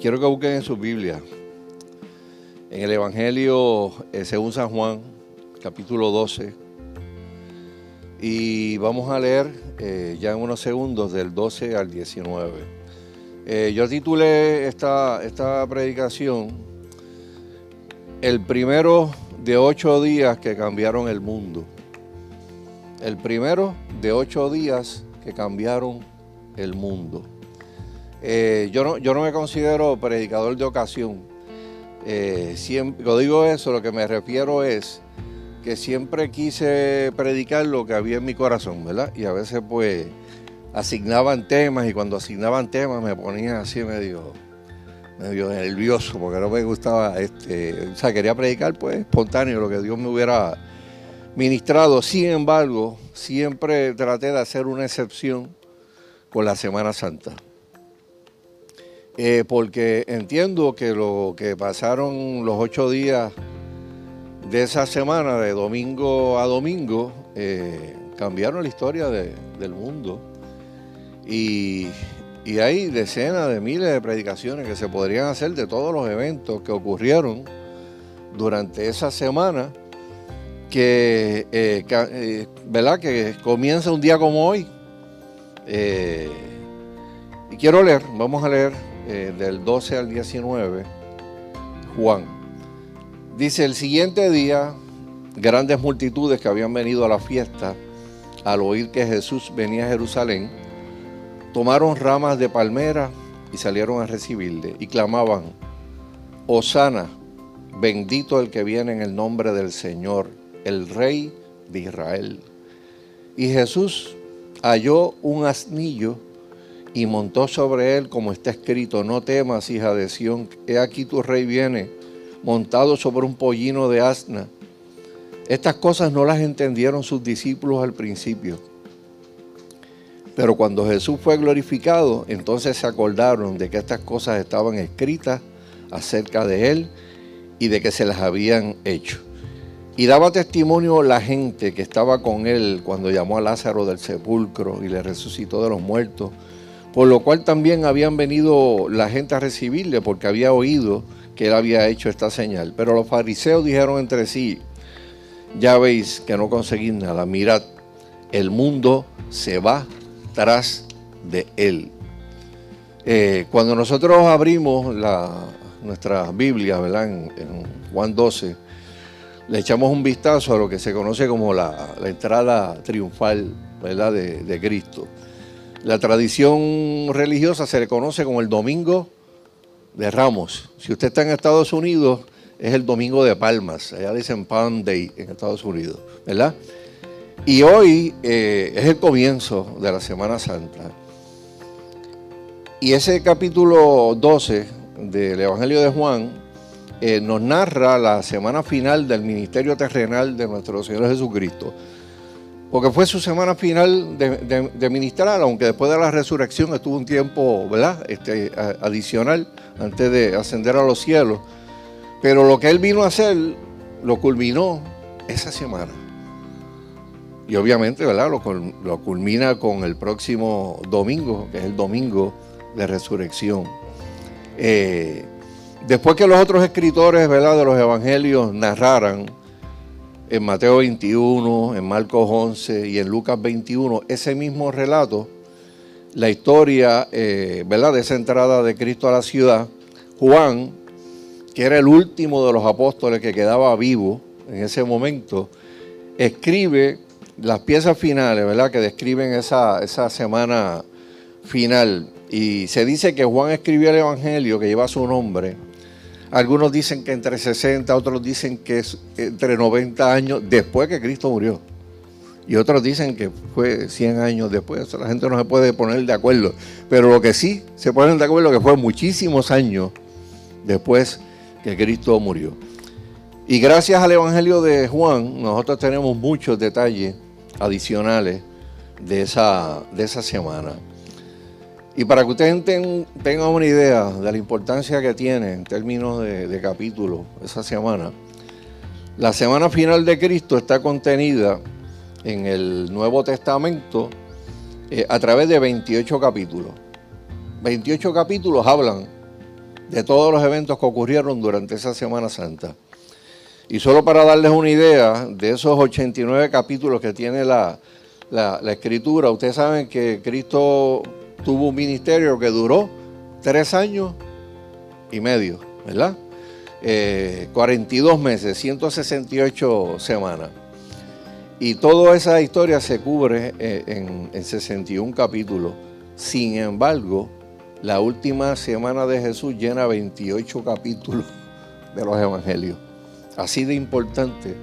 quiero que busquen en su Biblia, en el Evangelio eh, según San Juan, capítulo 12, y vamos a leer eh, ya en unos segundos del 12 al 19. Eh, yo titulé esta, esta predicación El primero de ocho días que cambiaron el mundo. El primero de ocho días que cambiaron el mundo. Eh, yo, no, yo no me considero predicador de ocasión. Eh, siempre, lo digo eso, lo que me refiero es que siempre quise predicar lo que había en mi corazón, ¿verdad? Y a veces pues asignaban temas y cuando asignaban temas me ponía así medio, medio nervioso porque no me gustaba, este, o sea, quería predicar pues espontáneo lo que Dios me hubiera ministrado. Sin embargo, siempre traté de hacer una excepción con la Semana Santa. Eh, porque entiendo que lo que pasaron los ocho días de esa semana, de domingo a domingo, eh, cambiaron la historia del mundo. Y, y, hay decenas de miles de predicaciones que se podrían hacer de todos los eventos que ocurrieron durante esa semana, que, eh, ¿verdad? que comienza un día como hoy. y quiero leer, vamos a leer eh, del 12 al 19, Juan. Dice, el siguiente día, grandes multitudes que habían venido a la fiesta, al oír que Jesús venía a Jerusalén, tomaron ramas de palmera y salieron a recibirle y clamaban, Osana, bendito el que viene en el nombre del Señor, el Rey de Israel. Y Jesús halló un asnillo y montó sobre él como está escrito, no temas, hija de Sión, he aquí tu rey viene, montado sobre un pollino de asna. Estas cosas no las entendieron sus discípulos al principio. Pero cuando Jesús fue glorificado, entonces se acordaron de que estas cosas estaban escritas acerca de él y de que se las habían hecho. Y daba testimonio la gente que estaba con él cuando llamó a Lázaro del sepulcro y le resucitó de los muertos por lo cual también habían venido la gente a recibirle porque había oído que él había hecho esta señal. Pero los fariseos dijeron entre sí, ya veis que no conseguís nada, mirad, el mundo se va tras de él. Eh, cuando nosotros abrimos la, nuestra Biblia, ¿verdad? En, Juan 12, le echamos un vistazo a lo que se conoce como la, entrada triunfal, ¿verdad? De, de Cristo. La tradición religiosa se le conoce como el Domingo de Ramos. Si usted está en Estados Unidos, es el Domingo de Palmas. Allá dicen Palm Day en Estados Unidos, ¿verdad? Y hoy eh, es el comienzo de la Semana Santa. Y ese capítulo 12 del Evangelio de Juan eh, nos narra la semana final del ministerio terrenal de nuestro Señor Jesucristo porque fue su semana final de, ministrar, aunque después de la resurrección estuvo un tiempo ¿verdad? Este, adicional antes de ascender a los cielos. Pero lo que él vino a hacer lo culminó esa semana. Y obviamente ¿verdad? Lo, culmina con el próximo domingo, que es el domingo de resurrección. Eh, después que los otros escritores ¿verdad? de los evangelios narraran en Mateo 21, en Marcos 11 y en Lucas 21, ese mismo relato, la historia eh, ¿verdad? de esa entrada de Cristo a la ciudad, Juan, que era el último de los apóstoles que quedaba vivo en ese momento, escribe las piezas finales, ¿verdad? Que describen esa, esa semana final. Y se dice que Juan escribió el Evangelio que lleva su nombre algunos dicen que entre 60, otros dicen que es entre 90 años después que Cristo murió. Y otros dicen que fue 100 años después. la gente no se puede poner de acuerdo. Pero lo que sí se ponen de acuerdo es que fue muchísimos años después que Cristo murió. Y gracias al Evangelio de Juan, nosotros tenemos muchos detalles adicionales de esa, de esa semana. Y para que ustedes tengan una idea de la importancia que tiene en términos de, capítulo esa semana, la semana final de Cristo está contenida en el Nuevo Testamento eh, a través de 28 capítulos. 28 capítulos hablan de todos los eventos que ocurrieron durante esa Semana Santa. Y solo para darles una idea de esos 89 capítulos que tiene la, escritura, ustedes saben que Cristo tuvo un ministerio que duró tres años y medio, ¿verdad? 42 eh, meses, 168 semanas. Y toda esa historia se cubre eh, en, en 61 capítulos. Sin embargo, la última semana de Jesús llena 28 capítulos de los evangelios. Así de importante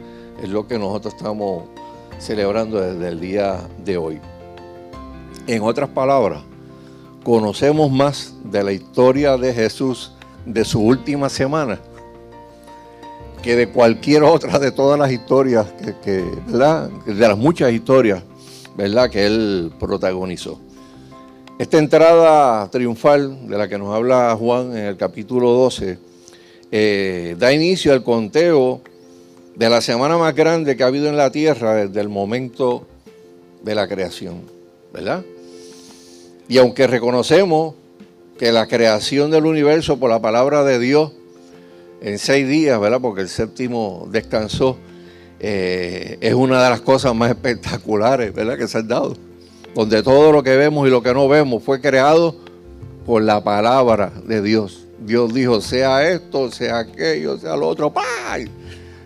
es lo que nosotros estamos celebrando desde el día de hoy. En otras palabras, conocemos más de la historia de Jesús de su última semana que de cualquier otra de todas las historias que, de las muchas historias, ¿verdad? que él protagonizó. Esta entrada triunfal de la que nos habla Juan en el capítulo 12 eh, da inicio al conteo de la semana más grande que ha habido en la tierra desde el momento de la creación, ¿verdad? Y aunque reconocemos que la creación del universo por la palabra de Dios en seis días, ¿verdad? Porque el séptimo descansó, eh, es una de las cosas más espectaculares, ¿verdad? Que se han dado donde todo lo que vemos y lo que no vemos fue creado por la palabra de Dios. Dios dijo, sea esto, sea aquello, sea lo otro, ¡pay!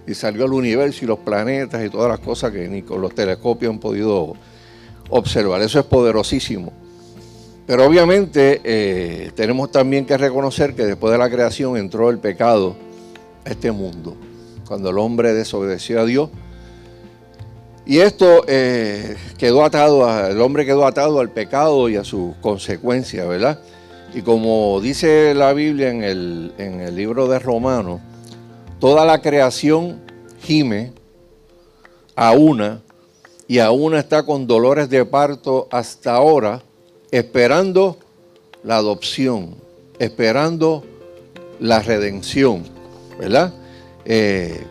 Y salió el universo y los planetas y todas las cosas que ni con los telescopios han podido observar. Eso es poderosísimo. Pero obviamente eh, tenemos también que reconocer que después de la creación entró el pecado a este mundo. Cuando el hombre desobedeció a Dios, y esto eh, quedó atado, el hombre quedó atado al pecado y a sus consecuencias, ¿verdad? Y como dice la Biblia en el, en el libro de Romanos, toda la creación gime a una y a una está con dolores de parto hasta ahora, esperando la adopción, esperando la redención, ¿verdad? Eh,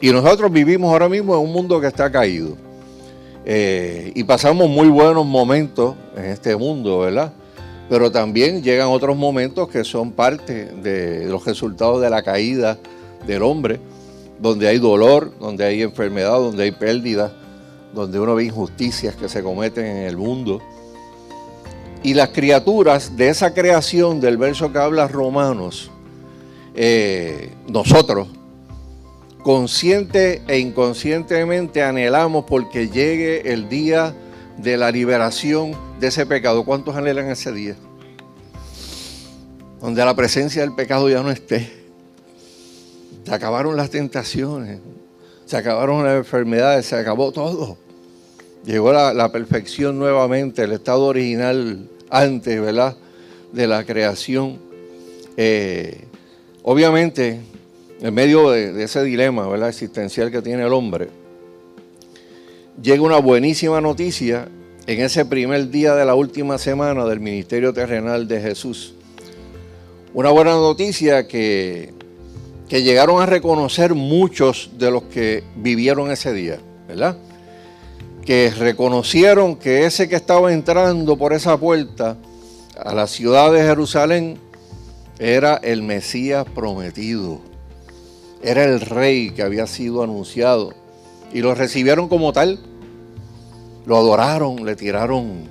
y nosotros vivimos ahora mismo en un mundo que está caído. Eh, y pasamos muy buenos momentos en este mundo, ¿verdad? Pero también llegan otros momentos que son parte de los resultados de la caída del hombre, donde hay dolor, donde hay enfermedad, donde hay pérdida, donde uno ve injusticias que se cometen en el mundo. Y las criaturas de esa creación del verso que habla Romanos, eh, nosotros, consciente e inconscientemente anhelamos porque llegue el día de la liberación de ese pecado. ¿Cuántos anhelan ese día? Donde la presencia del pecado ya no esté. Se acabaron las tentaciones, se acabaron las enfermedades, se acabó todo. Llegó la, perfección nuevamente, el estado original antes, ¿verdad? De la creación. Eh, obviamente, en medio de, ese dilema ¿verdad? existencial que tiene el hombre, llega una buenísima noticia en ese primer día de la última semana del ministerio terrenal de Jesús. Una buena noticia que, que llegaron a reconocer muchos de los que vivieron ese día, ¿verdad? Que reconocieron que ese que estaba entrando por esa puerta a la ciudad de Jerusalén era el Mesías prometido era el rey que había sido anunciado. Y lo recibieron como tal. Lo adoraron, le tiraron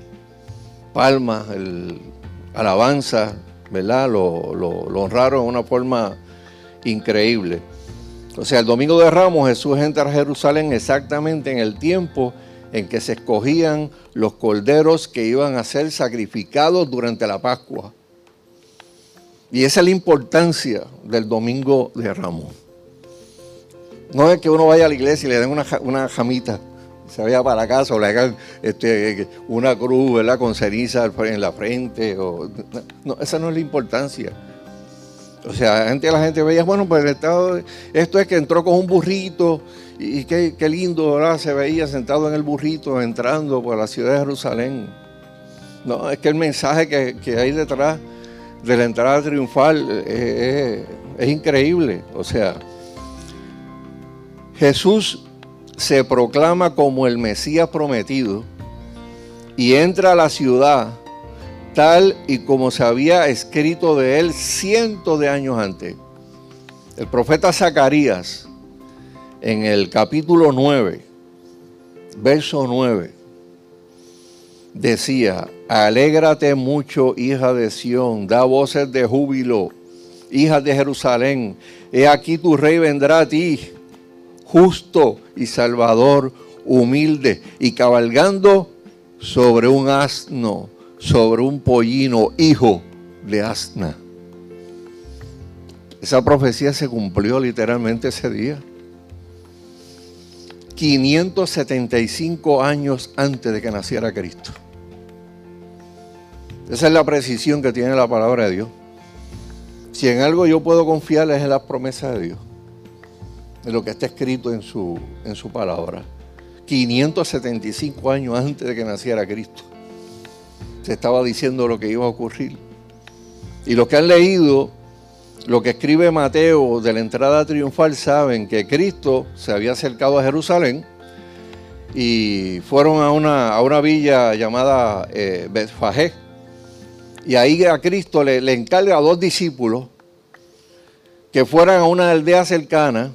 palmas, alabanza, ¿verdad? Lo, lo, honraron de una forma increíble. O sea, el domingo de Ramos Jesús entra a Jerusalén exactamente en el tiempo en que se escogían los corderos que iban a ser sacrificados durante la Pascua. Y esa es la importancia del domingo de Ramos. No es que uno vaya a la iglesia y le den una, jamita, se vaya para casa o le hagan este, una cruz, ¿verdad? Con ceniza en la frente. O, no, esa no es la importancia. O sea, la gente veía, bueno, pues el Estado, esto es que entró con un burrito y qué, lindo, ¿verdad? Se veía sentado en el burrito entrando por la ciudad de Jerusalén. No, es que el mensaje que, hay detrás de la entrada triunfal es, es increíble. O sea, Jesús se proclama como el Mesías prometido y entra a la ciudad tal y como se había escrito de él cientos de años antes. El profeta Zacarías, en el capítulo 9, verso 9, decía, alégrate mucho, hija de Sión, da voces de júbilo, hija de Jerusalén, he aquí tu rey vendrá a ti, justo y salvador, humilde y cabalgando sobre un asno, sobre un pollino, hijo de asna. Esa profecía se cumplió literalmente ese día. 575 años antes de que naciera Cristo. Esa es la precisión que tiene la palabra de Dios. Si en algo yo puedo confiar es en las promesas de Dios, en lo que está escrito en su, en su palabra. 575 años antes de que naciera Cristo. Se estaba diciendo lo que iba a ocurrir. Y los que han leído lo que escribe Mateo de la entrada triunfal saben que Cristo se había acercado a Jerusalén y fueron a una, a una villa llamada eh, Betfagé. Y ahí a Cristo le, le encarga a dos discípulos que fueran a una aldea cercana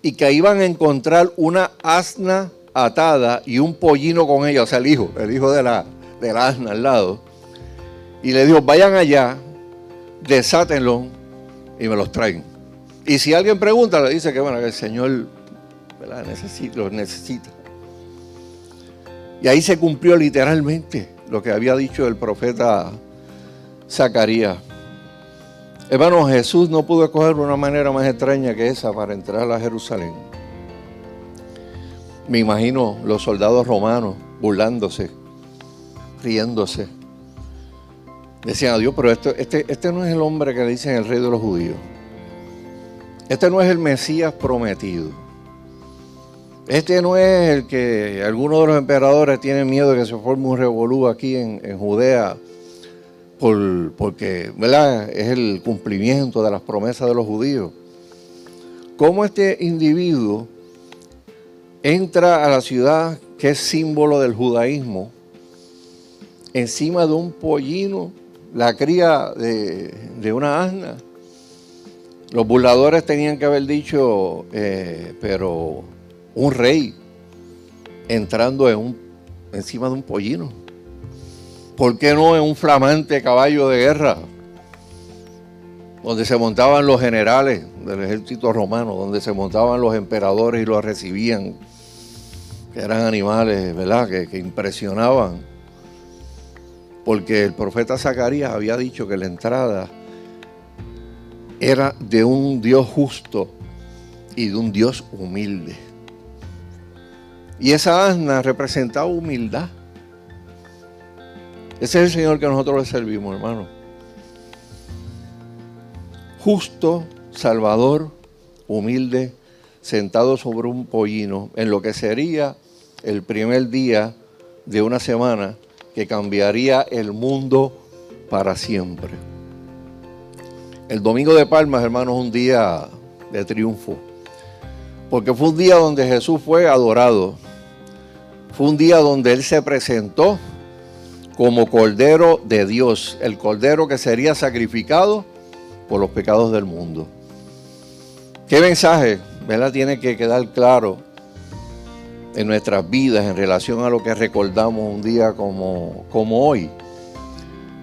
y que iban a encontrar una asna atada y un pollino con ella, o sea, el hijo, el hijo de la, de la asna al lado. Y le dijo, vayan allá, desátenlo y me los traen. Y si alguien pregunta, le dice que bueno, que el Señor los necesita. Y ahí se cumplió literalmente lo que había dicho el profeta Zacarías. Hermano, Jesús no pudo escoger una manera más extraña que esa para entrar a Jerusalén. Me imagino los soldados romanos burlándose, riéndose. Decían a Dios, pero este, este no es el hombre que le dicen el rey de los judíos. Este no es el Mesías prometido. Este no es el que algunos de los emperadores tienen miedo de que se forme un revolú aquí en, Judea, por, porque ¿verdad? es el cumplimiento de las promesas de los judíos. ¿Cómo este individuo entra a la ciudad que es símbolo del judaísmo, encima de un pollino, la cría de, una asna. Los burladores tenían que haber dicho, eh, pero un rey entrando en un, encima de un pollino. ¿Por qué no en un flamante caballo de guerra? Donde se montaban los generales del ejército romano, donde se montaban los emperadores y los recibían que eran animales, ¿verdad?, que, impresionaban. Porque el profeta Zacarías había dicho que la entrada era de un Dios justo y de un Dios humilde. Y esa asna representaba humildad. Ese es el Señor que nosotros le servimos, hermano. Justo, salvador, humilde, sentado sobre un pollino, en lo que sería el primer día de una semana que cambiaría el mundo para siempre. El domingo de Palmas, hermanos, un día de triunfo, porque fue un día donde Jesús fue adorado, fue un día donde Él se presentó como Cordero de Dios, el Cordero que sería sacrificado por los pecados del mundo. ¿Qué mensaje, verdad, tiene que quedar claro en nuestras vidas en relación a lo que recordamos un día como, como hoy?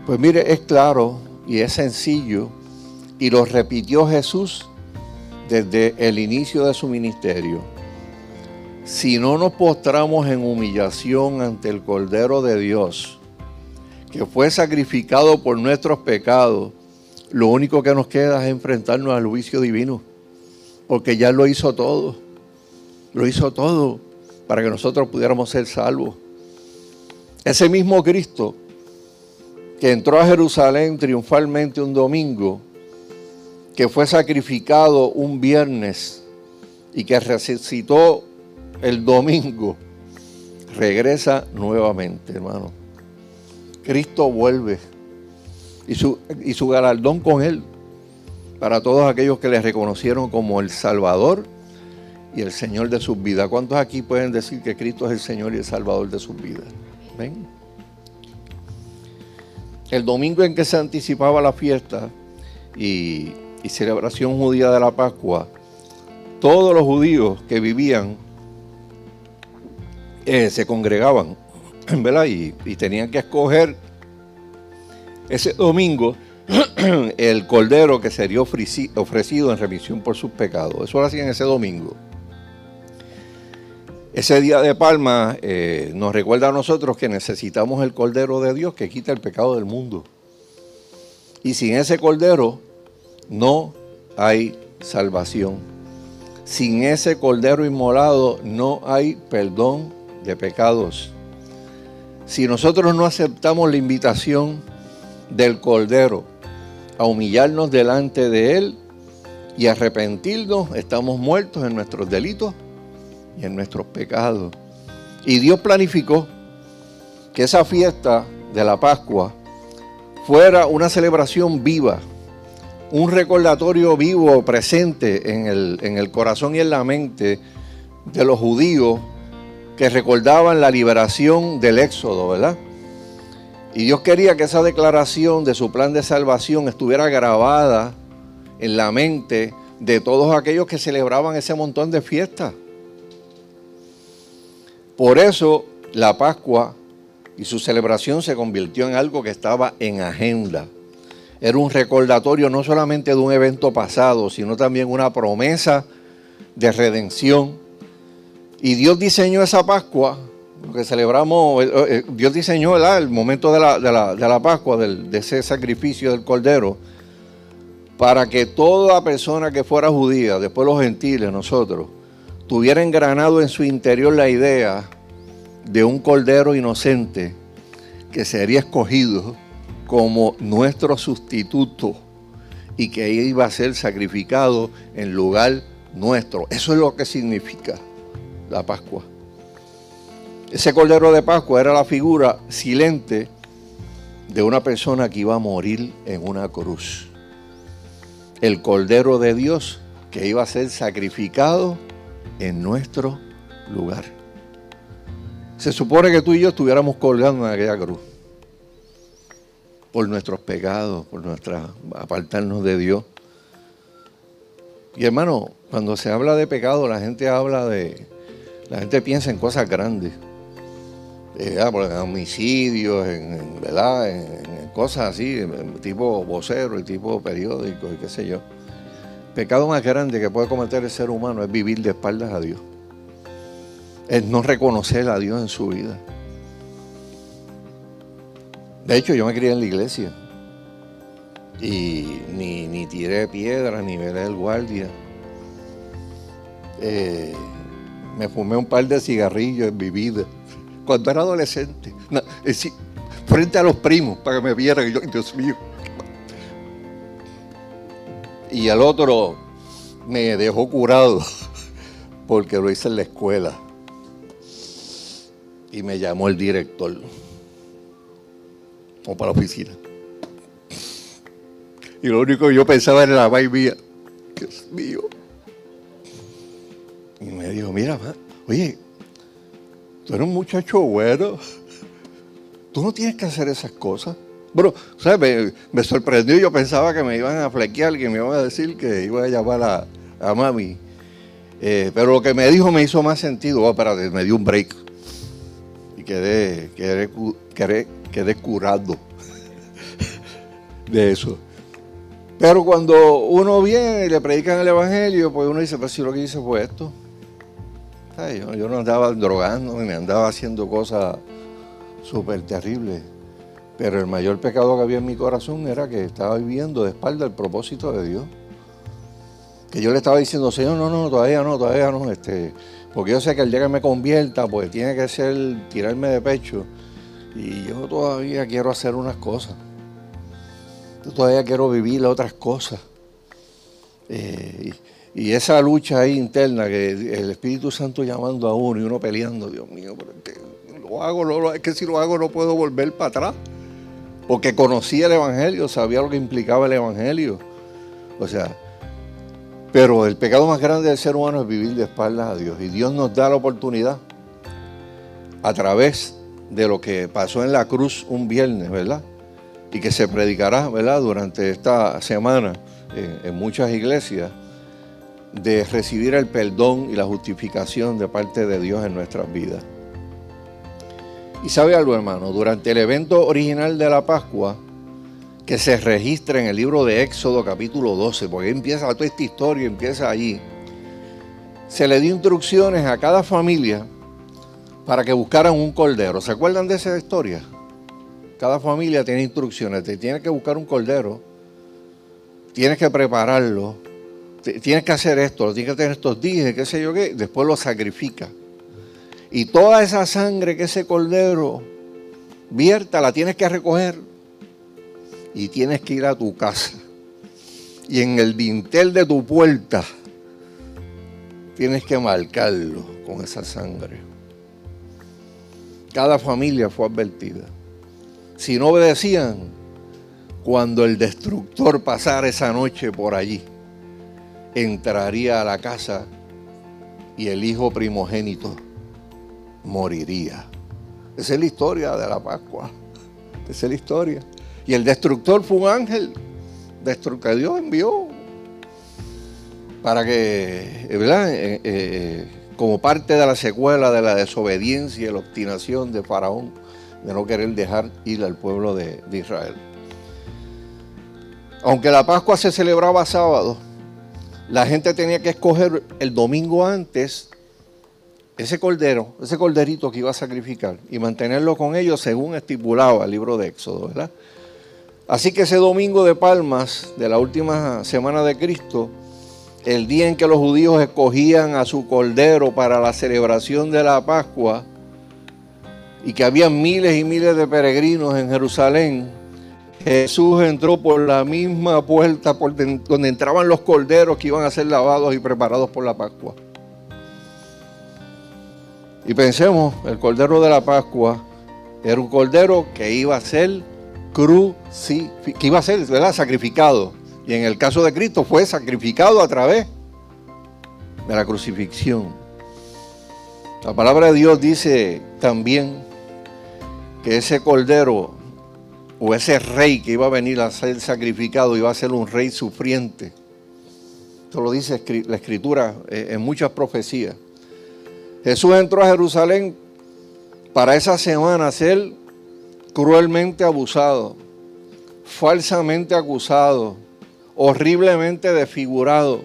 Pues mire, es claro y es sencillo y lo repitió Jesús desde el inicio de su ministerio. Si no nos postramos en humillación ante el Cordero de Dios, que fue sacrificado por nuestros pecados, lo único que nos queda es enfrentarnos al juicio divino, porque ya lo hizo todo, lo hizo todo para que nosotros pudiéramos ser salvos. Ese mismo Cristo que entró a Jerusalén triunfalmente un domingo, que fue sacrificado un viernes y que resucitó el domingo, regresa nuevamente, hermano. Cristo vuelve y su, y su galardón con él para todos aquellos que le reconocieron como el Salvador y el Señor de sus vidas. ¿Cuántos aquí pueden decir que Cristo es el Señor y el Salvador de sus vidas? ¿Ven? el domingo en que se anticipaba la fiesta y, celebración judía de la Pascua, todos los judíos que vivían eh, se congregaban, ¿verdad? Y, y tenían que escoger ese domingo el cordero que sería ofrecido en remisión por sus pecados. Eso lo hacían ese domingo. Ese día de palma eh, nos recuerda a nosotros que necesitamos el cordero de Dios que quita el pecado del mundo. Y sin ese cordero no hay salvación. Sin ese cordero inmolado no hay perdón de pecados. Si nosotros no aceptamos la invitación del cordero a humillarnos delante de Él y arrepentirnos, estamos muertos en nuestros delitos y en nuestros pecados. Y Dios planificó que esa fiesta de la Pascua fuera una celebración viva, un recordatorio vivo presente en el, en el corazón y en la mente de los judíos que recordaban la liberación del Éxodo, ¿verdad? Y Dios quería que esa declaración de su plan de salvación estuviera grabada en la mente de todos aquellos que celebraban ese montón de fiestas. Por eso la Pascua y su celebración se convirtió en algo que estaba en agenda. Era un recordatorio no solamente de un evento pasado, sino también una promesa de redención. Y Dios diseñó esa Pascua lo que celebramos, eh, eh, Dios diseñó el momento de la, Pascua, de ese sacrificio del Cordero, para que toda persona que fuera judía, después los gentiles, nosotros, tuviera engranado en su interior la idea de un Cordero inocente que sería escogido como nuestro sustituto y que iba a ser sacrificado en lugar nuestro. Eso es lo que significa la Pascua. Ese cordero de Pascua era la figura silente de una persona que iba a morir en una cruz. El cordero de Dios que iba a ser sacrificado en nuestro lugar. Se supone que tú y yo estuviéramos colgando en aquella cruz por nuestros pecados, por nuestra apartarnos de Dios. Y hermano, cuando se habla de pecado, la gente habla de, la gente piensa en cosas grandes eh, en homicidios, en, ¿verdad? En, cosas así, tipo vocero y tipo periódico y qué sé yo. Pecado más grande que puede cometer el ser humano es vivir de espaldas a Dios. Es no reconocer a Dios en su vida. De hecho, yo me crié en la iglesia. Y ni, tiré piedras, ni velé el guardia. Eh, me fumé un par de cigarrillos en mi vida cuando era adolescente, frente a los primos, para que me vieran, y yo, Dios mío. Y al otro me dejó curado porque lo hice en la escuela. Y me llamó el director. O para la oficina. Y lo único que yo pensaba era la vaina mía. Dios mío. Y me dijo, mira, oye, Tú eres un muchacho bueno. Tú no tienes que hacer esas cosas. Bueno, ¿sabes? Me, sorprendió. Yo pensaba que me iban a flequear, que me iban a decir que iba a llamar a, a mami. Eh, pero lo que me dijo me hizo más sentido. Oh, espérate, me dio un break. Y quedé, quedé, quedé, quedé curado de eso. Pero cuando uno viene y le predican el Evangelio, pues uno dice, pues si lo que hice fue esto yo, no andaba drogando ni andaba haciendo cosas súper terribles. Pero el mayor pecado que había en mi corazón era que estaba viviendo de espalda el propósito de Dios. Que yo le estaba diciendo, Señor, no, no, todavía no, todavía no. Este, porque yo sé que el día que me convierta, pues tiene que ser tirarme de pecho. Y yo todavía quiero hacer unas cosas. Yo todavía quiero vivir otras cosas. Eh, y esa lucha ahí interna, que el Espíritu Santo llamando a uno y uno peleando, Dios mío, pero es que lo hago, es que si lo hago no puedo volver para atrás. Porque conocía el Evangelio, sabía lo que implicaba el Evangelio. O sea, pero el pecado más grande del ser humano es vivir de espaldas a Dios. Y Dios nos da la oportunidad a través de lo que pasó en la cruz un viernes, ¿verdad? y que se predicará, ¿verdad? Durante esta semana en, muchas iglesias, de recibir el perdón y la justificación de parte de Dios en nuestras vidas. Y sabe algo, hermano, durante el evento original de la Pascua, que se registra en el libro de Éxodo capítulo 12, porque empieza toda esta historia, empieza allí, se le dio instrucciones a cada familia para que buscaran un cordero. ¿Se acuerdan de esa historia? Cada familia tiene instrucciones, te tienes que buscar un cordero, tienes que prepararlo, tienes que hacer esto, tienes que tener estos días, qué sé yo qué, después lo sacrifica. Y toda esa sangre que ese cordero vierta la tienes que recoger y tienes que ir a tu casa. Y en el dintel de tu puerta tienes que marcarlo con esa sangre. Cada familia fue advertida. Si no obedecían, cuando el destructor pasara esa noche por allí, entraría a la casa y el hijo primogénito moriría. Esa es la historia de la Pascua. Esa es la historia. Y el destructor fue un ángel que Dios envió para que, ¿verdad? Eh, eh, como parte de la secuela de la desobediencia y la obstinación de Faraón, de no querer dejar ir al pueblo de, de Israel. Aunque la Pascua se celebraba sábado, la gente tenía que escoger el domingo antes ese cordero, ese corderito que iba a sacrificar y mantenerlo con ellos según estipulaba el libro de Éxodo, ¿verdad? Así que ese domingo de Palmas de la última semana de Cristo, el día en que los judíos escogían a su cordero para la celebración de la Pascua, y que había miles y miles de peregrinos en Jerusalén, Jesús entró por la misma puerta por donde entraban los corderos que iban a ser lavados y preparados por la Pascua. Y pensemos, el cordero de la Pascua era un cordero que iba a ser crucificado, que iba a ser sacrificado. Y en el caso de Cristo fue sacrificado a través de la crucifixión. La palabra de Dios dice también que ese cordero o ese rey que iba a venir a ser sacrificado iba a ser un rey sufriente. Esto lo dice la escritura eh, en muchas profecías. Jesús entró a Jerusalén para esa semana ser cruelmente abusado, falsamente acusado, horriblemente desfigurado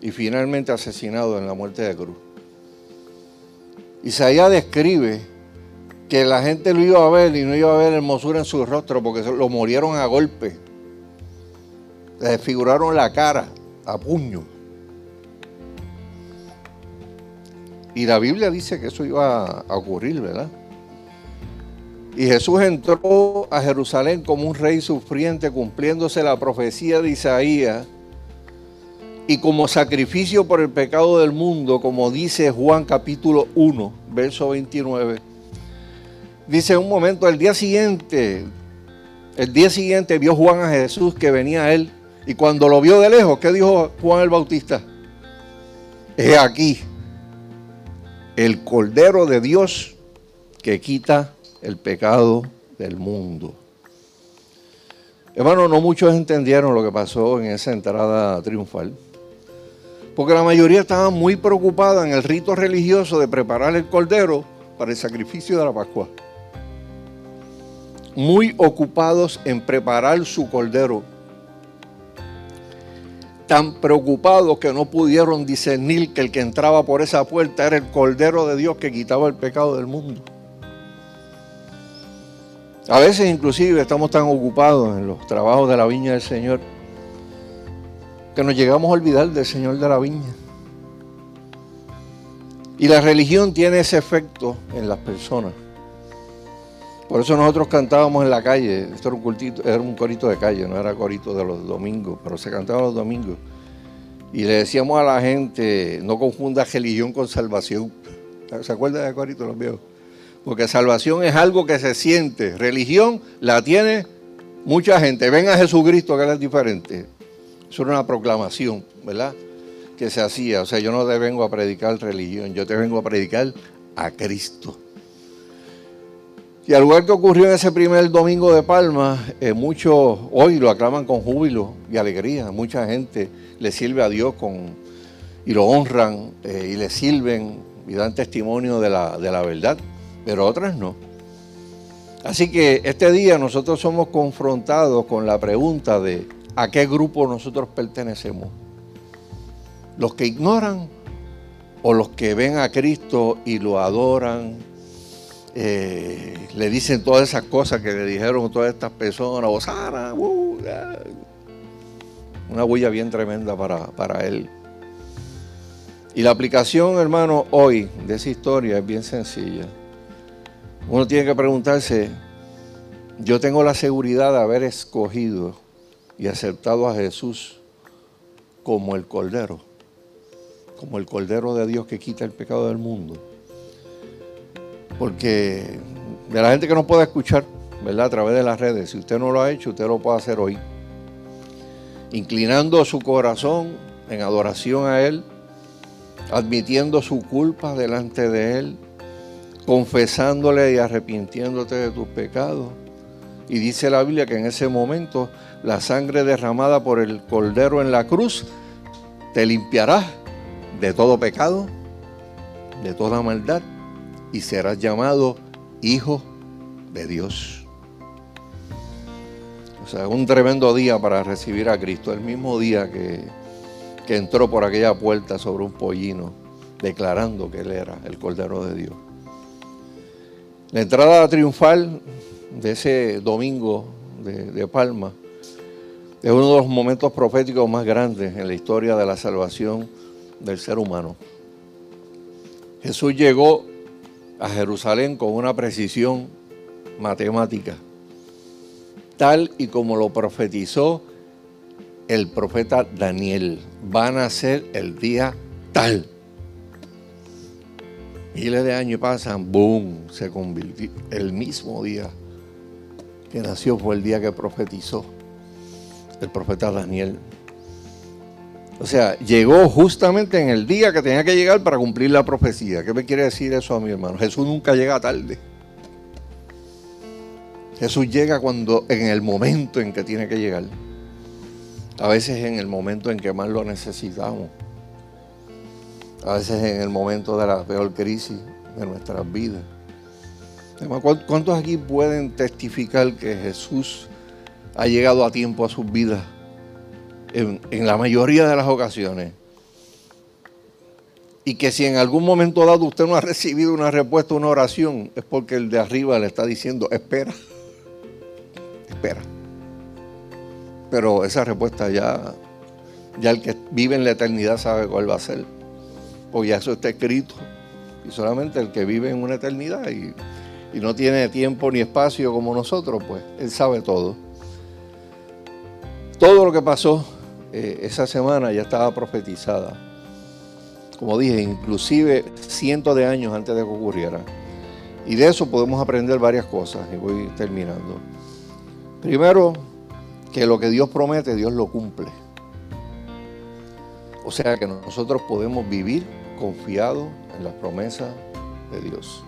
y finalmente asesinado en la muerte de cruz. Isaías describe que la gente lo iba a ver y no iba a ver hermosura en su rostro porque lo murieron a golpe. Le desfiguraron la cara a puño. Y la Biblia dice que eso iba a ocurrir, ¿verdad? Y Jesús entró a Jerusalén como un rey sufriente, cumpliéndose la profecía de Isaías. Y como sacrificio por el pecado del mundo, como dice Juan capítulo 1, verso 29. Dice un momento, el día siguiente, el día siguiente vio Juan a Jesús que venía a él. Y cuando lo vio de lejos, ¿qué dijo Juan el Bautista? He aquí el Cordero de Dios que quita el pecado del mundo. Hermano, no muchos entendieron lo que pasó en esa entrada triunfal, porque la mayoría estaban muy preocupada en el rito religioso de preparar el cordero para el sacrificio de la Pascua. Muy ocupados en preparar su cordero tan preocupados que no pudieron discernir que el que entraba por esa puerta era el Cordero de Dios que quitaba el pecado del mundo. A veces inclusive estamos tan ocupados en los trabajos de la viña del Señor que nos llegamos a olvidar del Señor de la viña. Y la religión tiene ese efecto en las personas. Por eso nosotros cantábamos en la calle, esto era un, era un corito de calle, no era corito de los domingos, pero se cantaba los domingos. Y le decíamos a la gente, no confunda religión con salvación. ¿Se acuerdan de corito los viejos? Porque salvación es algo que se siente. Religión la tiene mucha gente. Ven a Jesucristo que es diferente. Eso era una proclamación, ¿verdad? Que se hacía. O sea, yo no te vengo a predicar religión, yo te vengo a predicar a Cristo. Y al lugar que ocurrió en ese primer domingo de Palma, eh, muchos hoy lo aclaman con júbilo y alegría. Mucha gente le sirve a Dios con, y lo honran eh, y le sirven y dan testimonio de la, de la verdad, pero otras no. Así que este día nosotros somos confrontados con la pregunta de a qué grupo nosotros pertenecemos. Los que ignoran o los que ven a Cristo y lo adoran, eh, le dicen todas esas cosas que le dijeron todas estas personas, Osana, uh, una huella bien tremenda para, para él. Y la aplicación, hermano, hoy de esa historia es bien sencilla. Uno tiene que preguntarse, yo tengo la seguridad de haber escogido y aceptado a Jesús como el Cordero, como el Cordero de Dios que quita el pecado del mundo. Porque de la gente que no puede escuchar, ¿verdad? A través de las redes, si usted no lo ha hecho, usted lo puede hacer hoy. Inclinando su corazón en adoración a Él, admitiendo su culpa delante de Él, confesándole y arrepintiéndote de tus pecados. Y dice la Biblia que en ese momento la sangre derramada por el Cordero en la cruz te limpiará de todo pecado, de toda maldad, y serás llamado hijo de Dios. O sea, un tremendo día para recibir a Cristo, el mismo día que, que entró por aquella puerta sobre un pollino, declarando que Él era el Cordero de Dios. La entrada triunfal de ese domingo de, Palma es uno de los momentos proféticos más grandes en la historia de la salvación del ser humano. Jesús llegó a Jerusalén con una precisión matemática, tal y como lo profetizó el profeta Daniel. Van a ser el día tal. Miles de años pasan, boom, se convirtió. El mismo día que nació fue el día que profetizó el profeta Daniel. O sea, llegó justamente en el día que tenía que llegar para cumplir la profecía. ¿Qué me quiere decir eso a mi hermano? Jesús nunca llega tarde. Jesús llega cuando en el momento en que tiene que llegar. A veces en el momento en que más lo necesitamos a veces en el momento de la peor crisis de nuestras vidas. ¿Cuántos aquí pueden testificar que Jesús ha llegado a tiempo a sus vidas en, la mayoría de las ocasiones? Y que si en algún momento dado usted no ha recibido una respuesta una oración, es porque el de arriba le está diciendo, espera, espera. Pero esa respuesta ya, ya el que vive en la eternidad sabe cuál va a ser pues ya eso está escrito. Y solamente el que vive en una eternidad y, no tiene tiempo ni espacio como nosotros, pues él sabe todo. Todo lo que pasó eh, esa semana ya estaba profetizada. Como dije, inclusive cientos de años antes de que ocurriera. Y de eso podemos aprender varias cosas y voy terminando. Primero, que lo que Dios promete, Dios lo cumple. O sea que nosotros podemos vivir confiado en las promesas de Dios.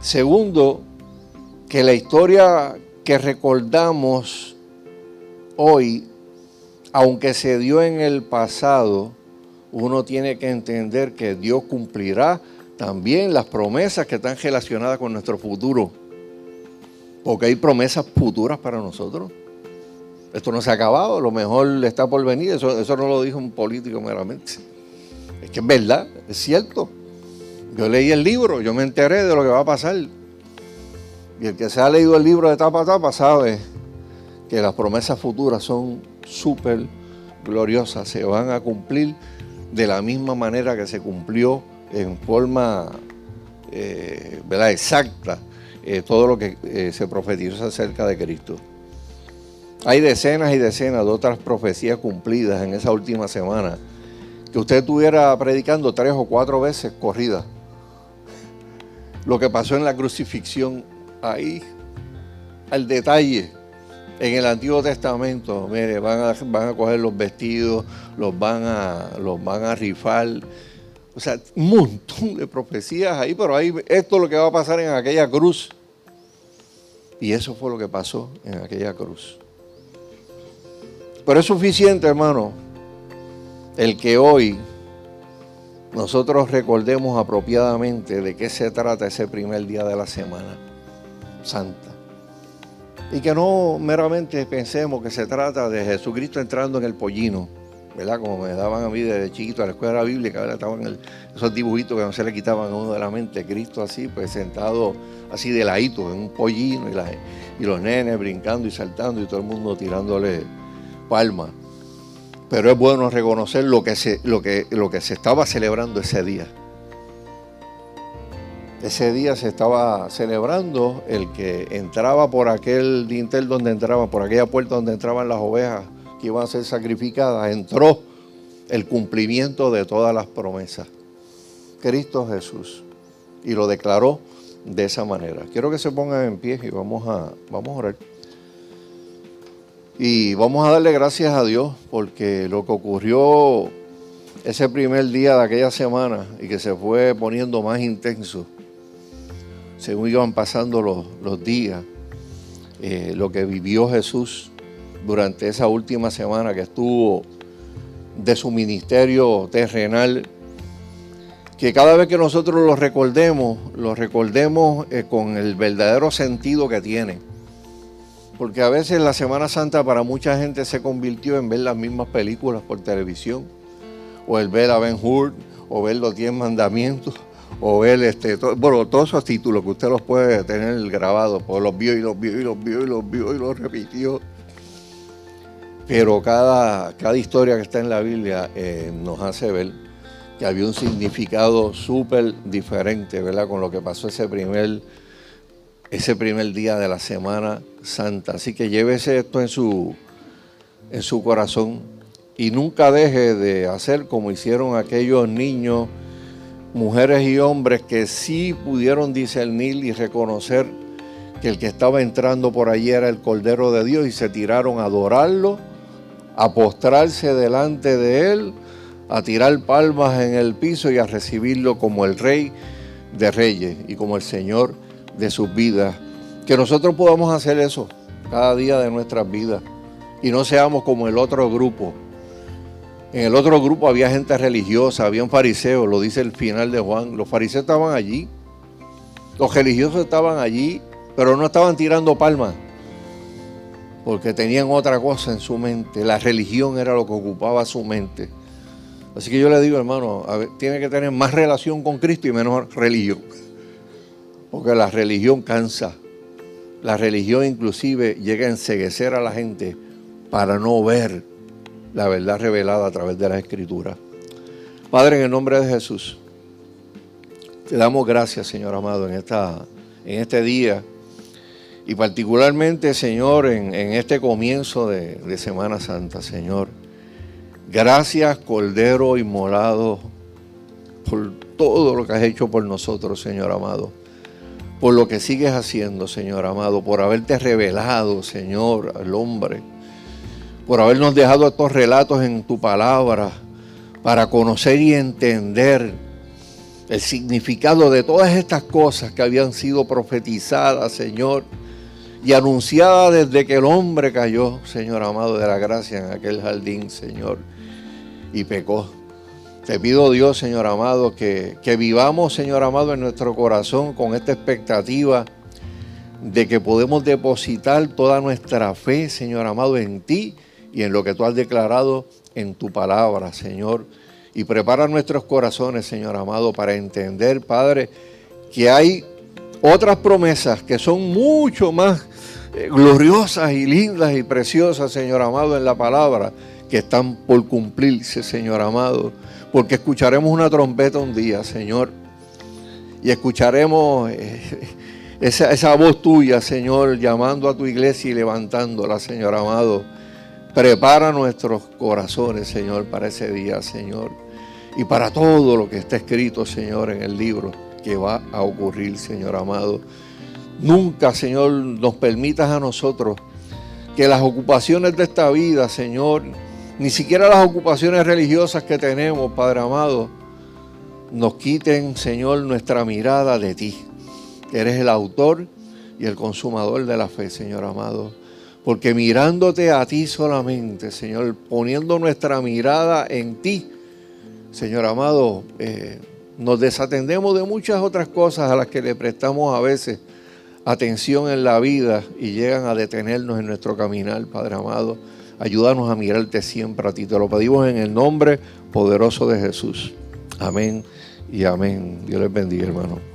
Segundo, que la historia que recordamos hoy, aunque se dio en el pasado, uno tiene que entender que Dios cumplirá también las promesas que están relacionadas con nuestro futuro. Porque hay promesas futuras para nosotros. Esto no se ha acabado, lo mejor está por venir. Eso, eso no lo dijo un político meramente. Es que es verdad, es cierto. Yo leí el libro, yo me enteré de lo que va a pasar. Y el que se ha leído el libro de tapa a tapa sabe que las promesas futuras son súper gloriosas, se van a cumplir de la misma manera que se cumplió en forma eh, exacta eh, todo lo que eh, se profetizó acerca de Cristo. Hay decenas y decenas de otras profecías cumplidas en esa última semana que usted estuviera predicando tres o cuatro veces corrida. Lo que pasó en la crucifixión, ahí, al detalle, en el Antiguo Testamento, mire, van a, van a coger los vestidos, los van a, los van a rifar. O sea, un montón de profecías ahí, pero ahí esto es lo que va a pasar en aquella cruz. Y eso fue lo que pasó en aquella cruz. Pero es suficiente, hermano, el que hoy nosotros recordemos apropiadamente de qué se trata ese primer día de la semana santa. Y que no meramente pensemos que se trata de Jesucristo entrando en el pollino, ¿verdad? Como me daban a mí desde chiquito a la escuela bíblica, ¿verdad? Estaban esos dibujitos que no se le quitaban a uno de la mente. Cristo así, pues sentado así de ladito en un pollino y, y los nenes brincando y saltando y todo el mundo tirándole palmas pero es bueno reconocer lo que se, lo que, lo que se estaba celebrando ese día. Ese día se estaba celebrando el que entraba por aquel dintel donde entraba, por aquella puerta donde entraban las ovejas que iban a ser sacrificadas, entró el cumplimiento de todas las promesas. Cristo Jesús. Y lo declaró de esa manera. Quiero que se pongan en pie y vamos a, vamos a orar. Y vamos a darle gracias a Dios porque lo que ocurrió ese primer día de aquella semana y que se fue poniendo más intenso según iban pasando los, días, eh, lo que vivió Jesús durante esa última semana que estuvo de su ministerio terrenal, que cada vez que nosotros lo recordemos, lo recordemos eh, con el verdadero sentido que tiene. Porque a veces la Semana Santa para mucha gente se convirtió en ver las mismas películas por televisión, o el ver a Ben Hur, o ver los diez mandamientos, o ver este, bueno, todos esos títulos que usted los puede tener grabados, pues los vio y los vio y los vio y los vio y los repitió. Pero cada, cada historia que está en la Biblia eh, nos hace ver que había un significado súper diferente, ¿verdad? Con lo que pasó ese primer ese primer día de la Semana Santa. Así que llévese esto en su, en su corazón y nunca deje de hacer como hicieron aquellos niños, mujeres y hombres que sí pudieron discernir y reconocer que el que estaba entrando por allí era el Cordero de Dios y se tiraron a adorarlo, a postrarse delante de él, a tirar palmas en el piso y a recibirlo como el Rey de Reyes y como el Señor de sus vidas. Que nosotros podamos hacer eso cada día de nuestras vidas y no seamos como el otro grupo. En el otro grupo había gente religiosa, había un fariseo, lo dice el final de Juan. Los fariseos estaban allí, los religiosos estaban allí, pero no estaban tirando palmas, porque tenían otra cosa en su mente. La religión era lo que ocupaba su mente. Así que yo le digo, hermano, tiene que tener más relación con Cristo y menos religión. Porque la religión cansa. La religión inclusive llega a enseguecer a la gente para no ver la verdad revelada a través de la escritura. Padre, en el nombre de Jesús, te damos gracias, Señor amado, en, esta, en este día y particularmente, Señor, en, este comienzo de, de Semana Santa, Señor. Gracias, Cordero Inmolado, por todo lo que has hecho por nosotros, Señor amado por lo que sigues haciendo, Señor amado, por haberte revelado, Señor, al hombre, por habernos dejado estos relatos en tu palabra para conocer y entender el significado de todas estas cosas que habían sido profetizadas, Señor, y anunciadas desde que el hombre cayó, Señor amado, de la gracia en aquel jardín, Señor, y pecó. Te pido Dios, Señor amado, que, vivamos, Señor amado, en nuestro corazón con esta expectativa de que podemos depositar toda nuestra fe, Señor amado, en ti y en lo que tú has declarado en tu palabra, Señor. Y prepara nuestros corazones, Señor amado, para entender, Padre, que hay otras promesas que son mucho más eh, gloriosas y lindas y preciosas, Señor amado, en la palabra, que están por cumplirse, Señor amado porque escucharemos una trompeta un día, Señor, y escucharemos eh, esa, voz tuya, Señor, llamando a tu iglesia y levantándola, Señor amado. Prepara nuestros corazones, Señor, para ese día, Señor, y para todo lo que está escrito, Señor, en el libro que va a ocurrir, Señor amado. Nunca, Señor, nos permitas a nosotros que las ocupaciones de esta vida, Señor, ni siquiera las ocupaciones religiosas que tenemos, Padre amado, nos quiten, Señor, nuestra mirada de ti. Eres el autor y el consumador de la fe, Señor amado. Porque mirándote a ti solamente, Señor, poniendo nuestra mirada en ti, Señor amado, eh, nos desatendemos de muchas otras cosas a las que le prestamos a veces atención en la vida y llegan a detenernos en nuestro caminar, Padre amado. Ayúdanos a mirarte siempre a ti. Te lo pedimos en el nombre poderoso de Jesús. Amén y amén. Dios les bendiga, hermano.